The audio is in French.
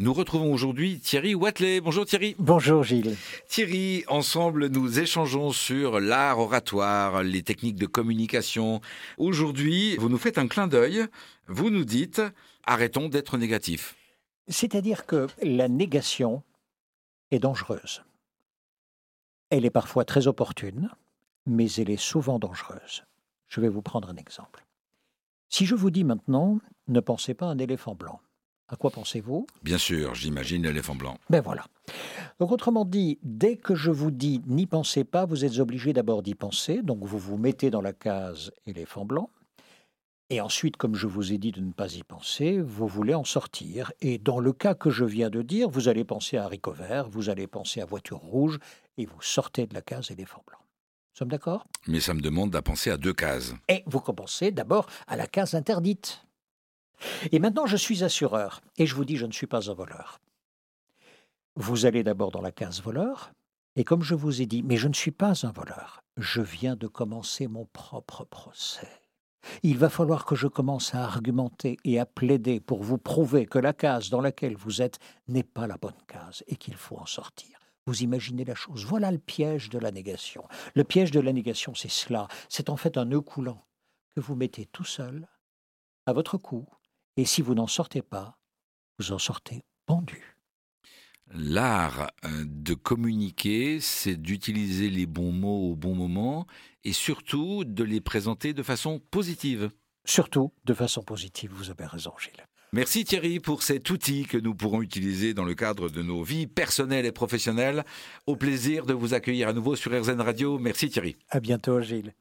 Nous retrouvons aujourd'hui Thierry Watley. Bonjour Thierry. Bonjour Gilles. Thierry, ensemble nous échangeons sur l'art oratoire, les techniques de communication. Aujourd'hui, vous nous faites un clin d'œil. Vous nous dites arrêtons d'être négatifs. C'est-à-dire que la négation est dangereuse. Elle est parfois très opportune, mais elle est souvent dangereuse. Je vais vous prendre un exemple. Si je vous dis maintenant, ne pensez pas à un éléphant blanc, à quoi pensez-vous? Bien sûr, j'imagine l'éléphant blanc. Ben voilà. Donc autrement dit, dès que je vous dis n'y pensez pas, vous êtes obligé d'abord d'y penser, donc vous vous mettez dans la case éléphant blanc. Et ensuite, comme je vous ai dit de ne pas y penser, vous voulez en sortir. Et dans le cas que je viens de dire, vous allez penser à haricot vert, vous allez penser à voiture rouge, et vous sortez de la case éléphant blanc. Nous sommes d'accord? Mais ça me demande d'à penser à deux cases. Et vous commencez d'abord à la case interdite. Et maintenant, je suis assureur et je vous dis, je ne suis pas un voleur. Vous allez d'abord dans la case voleur, et comme je vous ai dit, mais je ne suis pas un voleur, je viens de commencer mon propre procès. Il va falloir que je commence à argumenter et à plaider pour vous prouver que la case dans laquelle vous êtes n'est pas la bonne case et qu'il faut en sortir. Vous imaginez la chose. Voilà le piège de la négation. Le piège de la négation, c'est cela. C'est en fait un nœud coulant que vous mettez tout seul à votre cou et si vous n'en sortez pas, vous en sortez pendu. L'art euh, de communiquer, c'est d'utiliser les bons mots au bon moment et surtout de les présenter de façon positive. Surtout de façon positive, vous avez raison Gilles. Merci Thierry pour cet outil que nous pourrons utiliser dans le cadre de nos vies personnelles et professionnelles. Au plaisir de vous accueillir à nouveau sur RZN Radio. Merci Thierry. À bientôt Gilles.